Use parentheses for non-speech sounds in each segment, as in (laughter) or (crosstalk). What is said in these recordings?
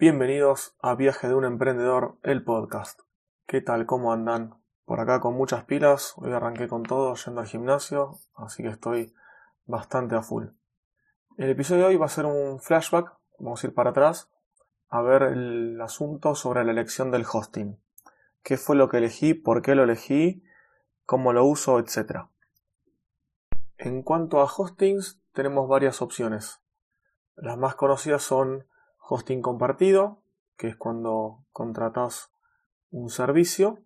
Bienvenidos a Viaje de un Emprendedor, el podcast. ¿Qué tal? ¿Cómo andan? Por acá con muchas pilas, hoy arranqué con todo yendo al gimnasio, así que estoy bastante a full. El episodio de hoy va a ser un flashback, vamos a ir para atrás, a ver el asunto sobre la elección del hosting. ¿Qué fue lo que elegí? ¿Por qué lo elegí? ¿Cómo lo uso? Etcétera. En cuanto a hostings, tenemos varias opciones. Las más conocidas son hosting compartido, que es cuando contratas un servicio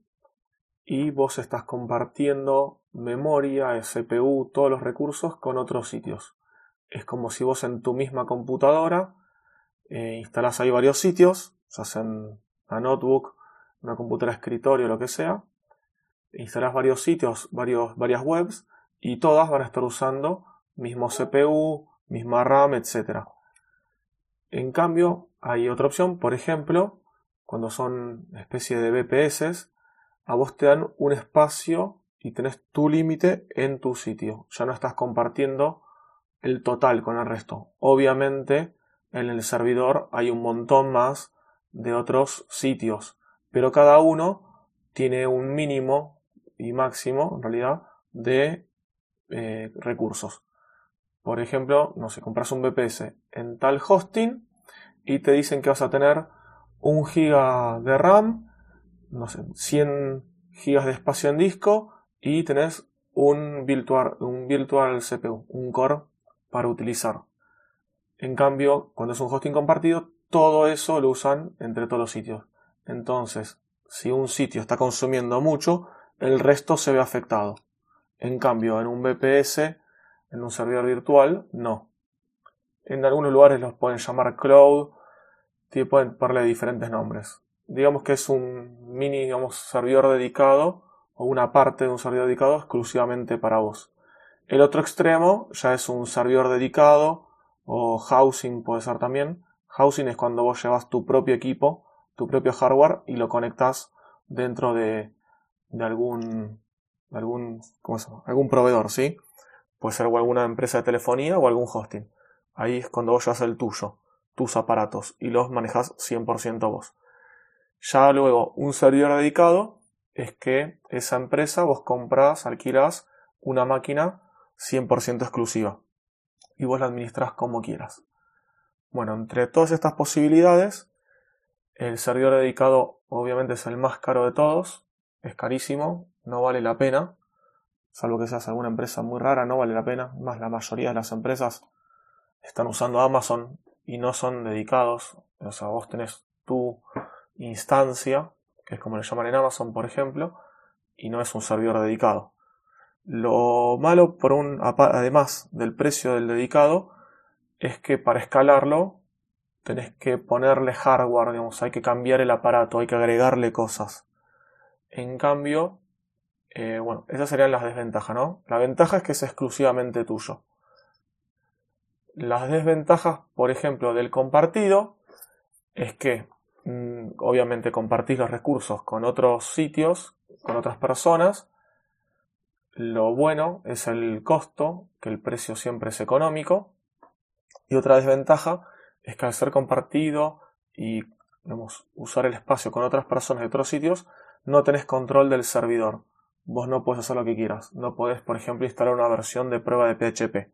y vos estás compartiendo memoria, CPU, todos los recursos con otros sitios. Es como si vos en tu misma computadora eh, instalás ahí varios sitios, ya sea en una notebook, una computadora escritorio, lo que sea, instalás varios sitios, varios, varias webs y todas van a estar usando mismo CPU, misma RAM, etc. En cambio, hay otra opción, por ejemplo, cuando son especie de VPS, a vos te dan un espacio y tenés tu límite en tu sitio. Ya no estás compartiendo el total con el resto. Obviamente, en el servidor hay un montón más de otros sitios, pero cada uno tiene un mínimo y máximo, en realidad, de eh, recursos. Por ejemplo, no sé, compras un VPS en tal hosting y te dicen que vas a tener un giga de RAM, no sé, 100 gigas de espacio en disco y tenés un virtual, un virtual CPU, un core para utilizar. En cambio, cuando es un hosting compartido, todo eso lo usan entre todos los sitios. Entonces, si un sitio está consumiendo mucho, el resto se ve afectado. En cambio, en un VPS, en un servidor virtual, no. En algunos lugares los pueden llamar cloud, pueden ponerle diferentes nombres. Digamos que es un mini digamos, servidor dedicado o una parte de un servidor dedicado exclusivamente para vos. El otro extremo ya es un servidor dedicado o housing puede ser también. Housing es cuando vos llevas tu propio equipo, tu propio hardware y lo conectas dentro de, de algún algún, ¿cómo se llama? algún proveedor, ¿sí? Puede ser alguna empresa de telefonía o algún hosting. Ahí es cuando vos llevas el tuyo, tus aparatos, y los manejas 100% vos. Ya luego, un servidor dedicado es que esa empresa vos compras, alquilas una máquina 100% exclusiva y vos la administras como quieras. Bueno, entre todas estas posibilidades, el servidor dedicado obviamente es el más caro de todos, es carísimo, no vale la pena, salvo que seas alguna empresa muy rara, no vale la pena, más la mayoría de las empresas están usando Amazon y no son dedicados, o sea, vos tenés tu instancia, que es como le llaman en Amazon, por ejemplo, y no es un servidor dedicado. Lo malo, por un, además del precio del dedicado, es que para escalarlo tenés que ponerle hardware, digamos, hay que cambiar el aparato, hay que agregarle cosas. En cambio, eh, bueno, esas serían las desventajas, ¿no? La ventaja es que es exclusivamente tuyo. Las desventajas, por ejemplo, del compartido, es que mm, obviamente compartís los recursos con otros sitios, con otras personas. Lo bueno es el costo, que el precio siempre es económico. Y otra desventaja es que al ser compartido y usar el espacio con otras personas de otros sitios, no tenés control del servidor vos no puedes hacer lo que quieras. No puedes, por ejemplo, instalar una versión de prueba de PHP,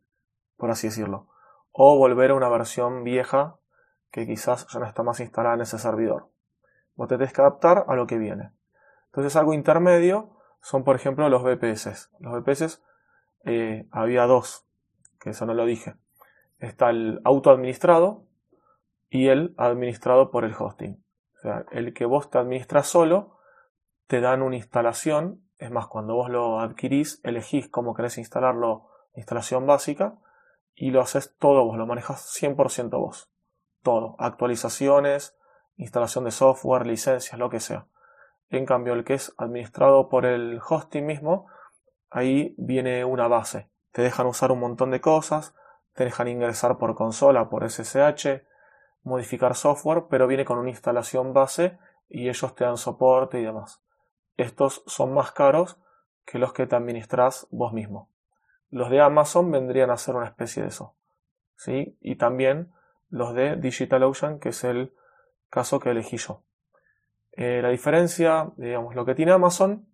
por así decirlo. O volver a una versión vieja que quizás ya no está más instalada en ese servidor. Vos te tenés que adaptar a lo que viene. Entonces algo intermedio son, por ejemplo, los VPS. Los VPS eh, había dos, que eso no lo dije. Está el autoadministrado y el administrado por el hosting. O sea, el que vos te administras solo, te dan una instalación es más, cuando vos lo adquirís, elegís cómo querés instalarlo, instalación básica, y lo haces todo vos, lo manejas 100% vos. Todo, actualizaciones, instalación de software, licencias, lo que sea. En cambio, el que es administrado por el hosting mismo, ahí viene una base. Te dejan usar un montón de cosas, te dejan ingresar por consola, por SSH, modificar software, pero viene con una instalación base y ellos te dan soporte y demás estos son más caros que los que te administras vos mismo. Los de Amazon vendrían a ser una especie de eso. ¿sí? Y también los de DigitalOcean, que es el caso que elegí yo. Eh, la diferencia, digamos, lo que tiene Amazon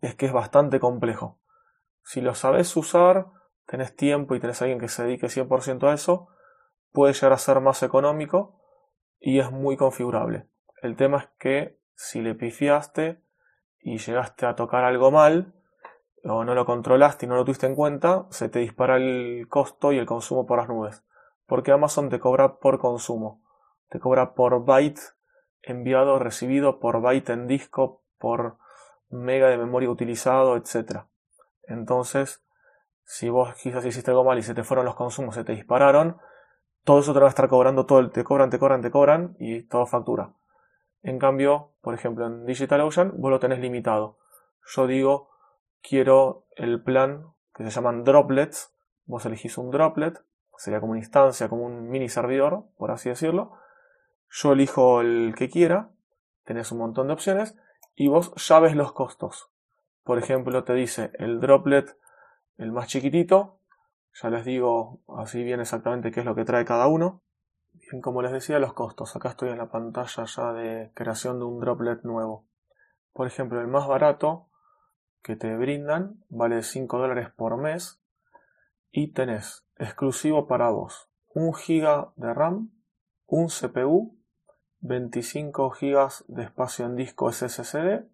es que es bastante complejo. Si lo sabes usar, tenés tiempo y tenés alguien que se dedique 100% a eso, puede llegar a ser más económico y es muy configurable. El tema es que si le pifiaste y llegaste a tocar algo mal, o no lo controlaste y no lo tuviste en cuenta, se te dispara el costo y el consumo por las nubes. Porque Amazon te cobra por consumo. Te cobra por byte enviado recibido, por byte en disco, por mega de memoria utilizado, etc. Entonces, si vos quizás hiciste algo mal y se te fueron los consumos, se te dispararon, todo eso te va a estar cobrando, todo el, te cobran, te cobran, te cobran y todo factura. En cambio, por ejemplo, en DigitalOcean vos lo tenés limitado. Yo digo, quiero el plan que se llaman droplets. Vos elegís un droplet, sería como una instancia, como un mini servidor, por así decirlo. Yo elijo el que quiera, tenés un montón de opciones y vos ya ves los costos. Por ejemplo, te dice el droplet, el más chiquitito, ya les digo así bien exactamente qué es lo que trae cada uno. Como les decía, los costos. Acá estoy en la pantalla ya de creación de un droplet nuevo. Por ejemplo, el más barato que te brindan vale 5 dólares por mes y tenés exclusivo para vos 1 GB de RAM, un CPU, 25 GB de espacio en disco SSD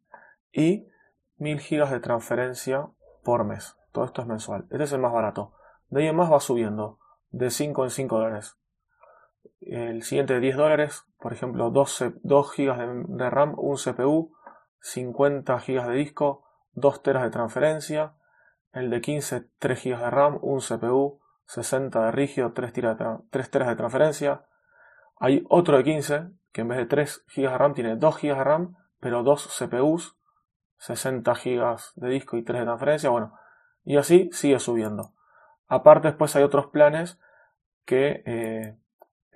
y 1000 GB de transferencia por mes. Todo esto es mensual. Este es el más barato. De ahí en más va subiendo, de 5 en 5 dólares. El siguiente de 10 dólares, por ejemplo, 2, GB de, RAM, un CPU, 50 GB de disco, 2 teras de transferencia. El de 15, 3 GB de RAM, un CPU, 60 de rígido, 3, 3 teras de transferencia. Hay otro de 15 que en vez de 3 GB de RAM tiene 2 GB de RAM, pero 2 CPUs, 60 GB de disco y 3 de transferencia. Bueno, y así sigue subiendo. Aparte después hay otros planes que eh,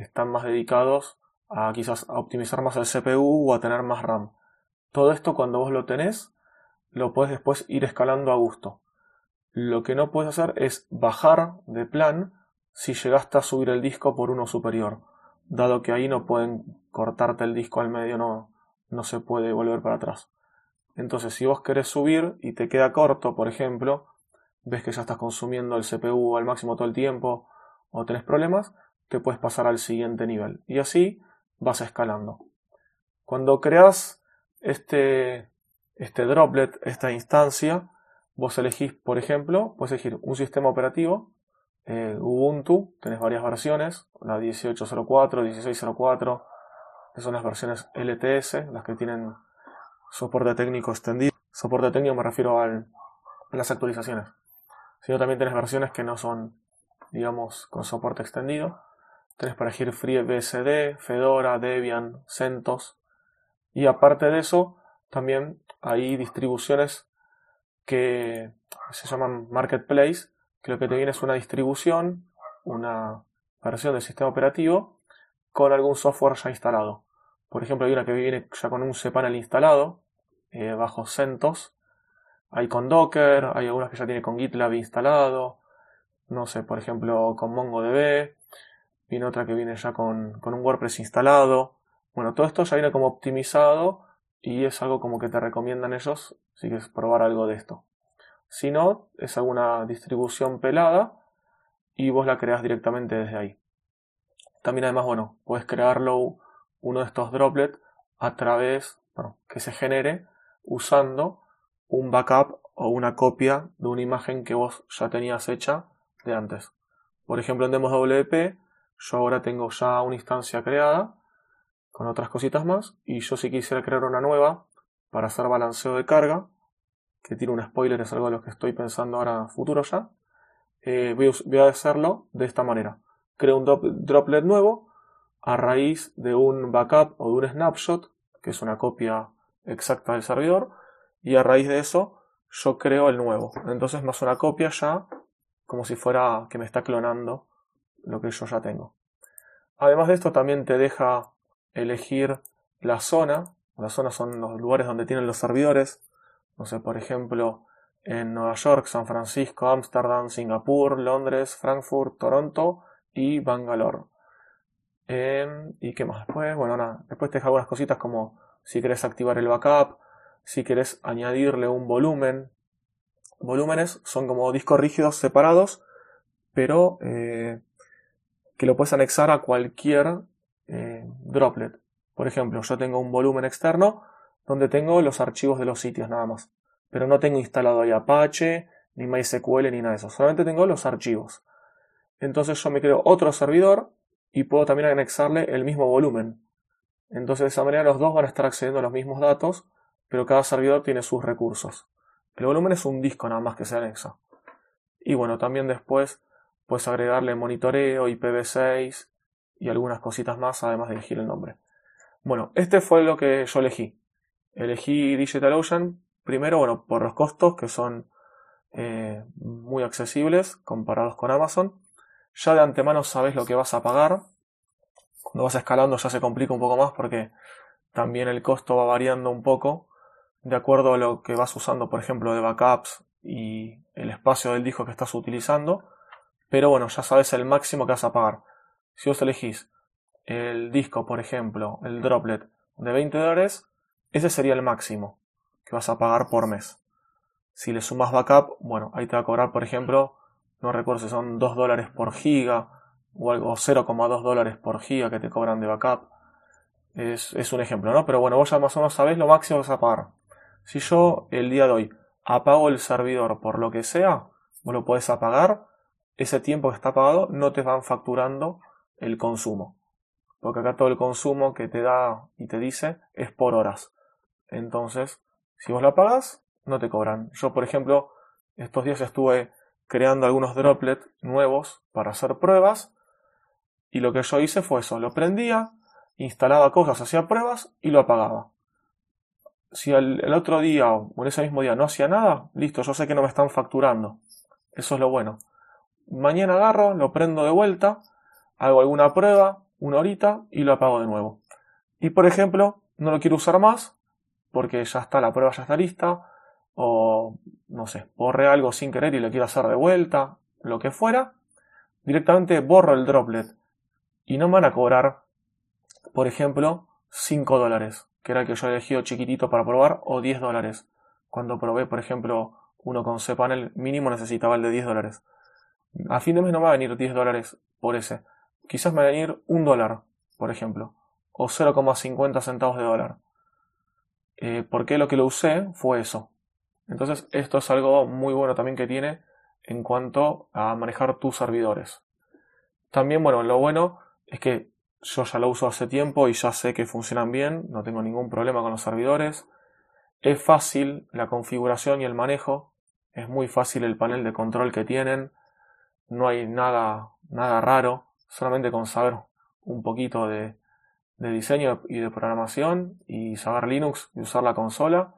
están más dedicados a quizás a optimizar más el CPU o a tener más RAM. Todo esto cuando vos lo tenés, lo puedes después ir escalando a gusto. Lo que no puedes hacer es bajar de plan si llegaste a subir el disco por uno superior, dado que ahí no pueden cortarte el disco al medio, no, no se puede volver para atrás. Entonces, si vos querés subir y te queda corto, por ejemplo, ves que ya estás consumiendo el CPU al máximo todo el tiempo o tenés problemas, te puedes pasar al siguiente nivel. Y así vas escalando. Cuando creas este, este droplet, esta instancia, vos elegís, por ejemplo, puedes elegir un sistema operativo, eh, Ubuntu, tenés varias versiones, la 1804, 1604, que son las versiones LTS, las que tienen soporte técnico extendido. Soporte técnico me refiero a las actualizaciones sino también tenés versiones que no son, digamos, con soporte extendido. Tenés para elegir FreeBSD, Fedora, Debian, CentOS. Y aparte de eso, también hay distribuciones que se llaman Marketplace, que lo que te viene es una distribución, una versión del sistema operativo con algún software ya instalado. Por ejemplo, hay una que viene ya con un cPanel instalado eh, bajo CentOS hay con Docker, hay algunas que ya tiene con GitLab instalado, no sé, por ejemplo con MongoDB, viene otra que viene ya con, con un WordPress instalado. Bueno, todo esto ya viene como optimizado y es algo como que te recomiendan ellos si quieres probar algo de esto. Si no, es alguna distribución pelada y vos la creas directamente desde ahí. También además, bueno, puedes crearlo uno de estos droplets a través, bueno, que se genere usando un backup o una copia de una imagen que vos ya tenías hecha de antes. Por ejemplo, en DemosWP yo ahora tengo ya una instancia creada con otras cositas más y yo si quisiera crear una nueva para hacer balanceo de carga, que tiene un spoiler, es algo de lo que estoy pensando ahora futuro ya, eh, voy, a hacerlo de esta manera. Creo un droplet nuevo a raíz de un backup o de un snapshot, que es una copia exacta del servidor, y a raíz de eso yo creo el nuevo. Entonces más una copia ya, como si fuera que me está clonando lo que yo ya tengo. Además de esto también te deja elegir la zona. Las zonas son los lugares donde tienen los servidores. No sé, por ejemplo, en Nueva York, San Francisco, Ámsterdam, Singapur, Londres, Frankfurt, Toronto y Bangalore. Em, ¿Y qué más? Después, bueno, nada. Después te deja algunas cositas como si querés activar el backup, si querés añadirle un volumen. Volúmenes son como discos rígidos separados, pero eh, que lo puedes anexar a cualquier eh, droplet. Por ejemplo, yo tengo un volumen externo donde tengo los archivos de los sitios nada más. Pero no tengo instalado ahí Apache, ni MySQL, ni nada de eso. Solamente tengo los archivos. Entonces yo me creo otro servidor y puedo también anexarle el mismo volumen. Entonces de esa manera los dos van a estar accediendo a los mismos datos, pero cada servidor tiene sus recursos. El volumen es un disco nada más que se anexa. Y bueno, también después puedes agregarle monitoreo, IPv6 y algunas cositas más, además de elegir el nombre. Bueno, este fue lo que yo elegí. Elegí DigitalOcean, primero, bueno, por los costos que son eh, muy accesibles comparados con Amazon. Ya de antemano sabes lo que vas a pagar. Cuando vas escalando ya se complica un poco más porque también el costo va variando un poco de acuerdo a lo que vas usando, por ejemplo, de backups y el espacio del disco que estás utilizando. Pero bueno, ya sabes el máximo que vas a pagar. Si vos elegís el disco, por ejemplo, el droplet de 20 dólares, ese sería el máximo que vas a pagar por mes. Si le sumas backup, bueno, ahí te va a cobrar, por ejemplo, no recuerdo si son 2 dólares por giga o algo 0,2 dólares por giga que te cobran de backup. Es, es, un ejemplo, ¿no? Pero bueno, vos ya más o menos sabés lo máximo que vas a pagar. Si yo el día de hoy apago el servidor por lo que sea, vos lo podés apagar, ese tiempo que está pagado no te van facturando el consumo. Porque acá todo el consumo que te da y te dice es por horas. Entonces, si vos la pagas, no te cobran. Yo, por ejemplo, estos días estuve creando algunos droplets nuevos para hacer pruebas. Y lo que yo hice fue eso, lo prendía, instalaba cosas, hacía pruebas y lo apagaba. Si el, otro día o en ese mismo día no hacía nada, listo, yo sé que no me están facturando. Eso es lo bueno. Mañana agarro, lo prendo de vuelta, hago alguna prueba, una horita y lo apago de nuevo. Y por ejemplo, no lo quiero usar más porque ya está, la prueba ya está lista, o no sé, borré algo sin querer y lo quiero hacer de vuelta, lo que fuera, directamente borro el droplet y no me van a cobrar, por ejemplo, 5 dólares, que era el que yo he elegido chiquitito para probar, o 10 dólares. Cuando probé, por ejemplo, uno con cPanel mínimo necesitaba el de 10 dólares. A fin de mes no va a venir 10 dólares por ese. Quizás me va a venir un dólar, por ejemplo, o 0,50 centavos de dólar. Eh, porque lo que lo usé fue eso. Entonces esto es algo muy bueno también que tiene en cuanto a manejar tus servidores. También, bueno, lo bueno es que yo ya lo uso hace tiempo y ya sé que funcionan bien, no tengo ningún problema con los servidores. Es fácil la configuración y el manejo, es muy fácil el panel de control que tienen, no hay nada, nada raro, solamente con saber un poquito de, diseño y de programación y saber Linux y usar la consola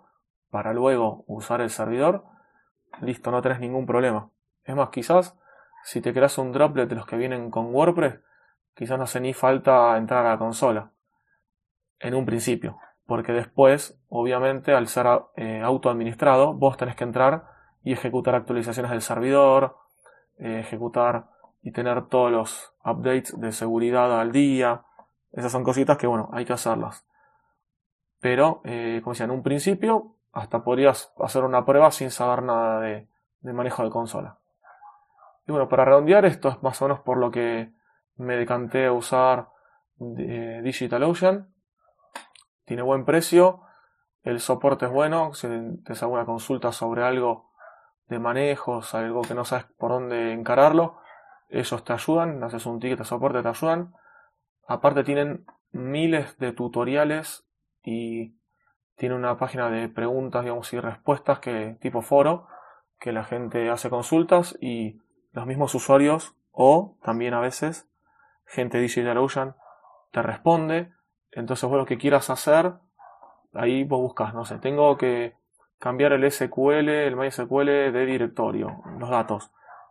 para luego usar el servidor, listo, no tenés ningún problema. Es más, quizás si te creas un droplet de los que vienen con WordPress, quizás no hace ni falta entrar a la consola en un principio, porque después, obviamente, al ser eh, autoadministrado, vos tenés que entrar y ejecutar actualizaciones del servidor, eh, ejecutar y tener todos los updates de seguridad al día, esas son cositas que, bueno, hay que hacerlas. Pero, eh, como decía, en un principio, hasta podrías hacer una prueba sin saber nada de, manejo de consola. Y bueno, para redondear, esto es más o menos por lo que me decanté a usar eh, DigitalOcean. Tiene buen precio, el soporte es bueno, si haces alguna consulta sobre algo de manejos, algo que no sabes por dónde encararlo, ellos te ayudan, haces un ticket de soporte, te ayudan. Aparte tienen miles de tutoriales y tiene una página de preguntas digamos, y respuestas que tipo foro, que la gente hace consultas y los mismos usuarios o también a veces gente de DigitalOcean te responde. Entonces vos lo que quieras hacer, ahí vos buscas, no sé, tengo que cambiar el SQL, el MySQL de directorio, los datos.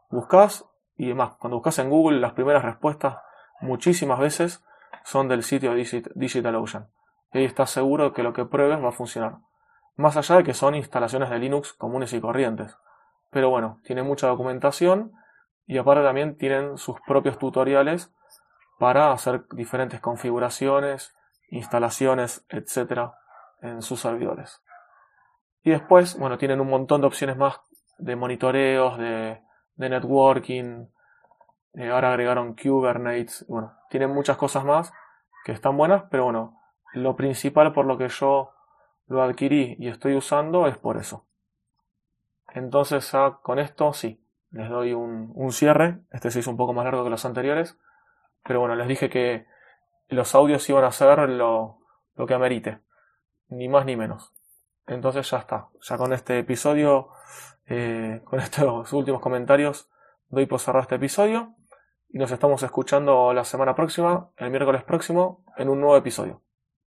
Buscas y demás. Cuando buscas en Google las primeras respuestas muchísimas veces son del sitio DigitalOcean. Y ahí estás seguro que lo que pruebes va a funcionar. Más allá de que son instalaciones de Linux comunes y corrientes. Pero bueno, tiene mucha documentación y aparte también tienen sus propios tutoriales para hacer diferentes configuraciones, instalaciones, etcétera, en sus servidores. Y después, bueno, tienen un montón de opciones más de monitoreos, de, de networking. Eh, ahora agregaron Kubernetes. Bueno, tienen muchas cosas más que están buenas, pero bueno, lo principal por lo que yo lo adquirí y estoy usando es por eso. Entonces, con esto sí, les doy un, un cierre. Este se hizo un poco más largo que los anteriores. Pero bueno, les dije que los audios iban a ser lo, lo que amerite. Ni más ni menos. Entonces ya está. Ya con este episodio, eh, (laughs) con estos últimos comentarios, doy por cerrar este episodio. Y nos estamos escuchando la semana próxima, el miércoles próximo, en un nuevo episodio.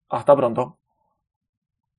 Hasta pronto.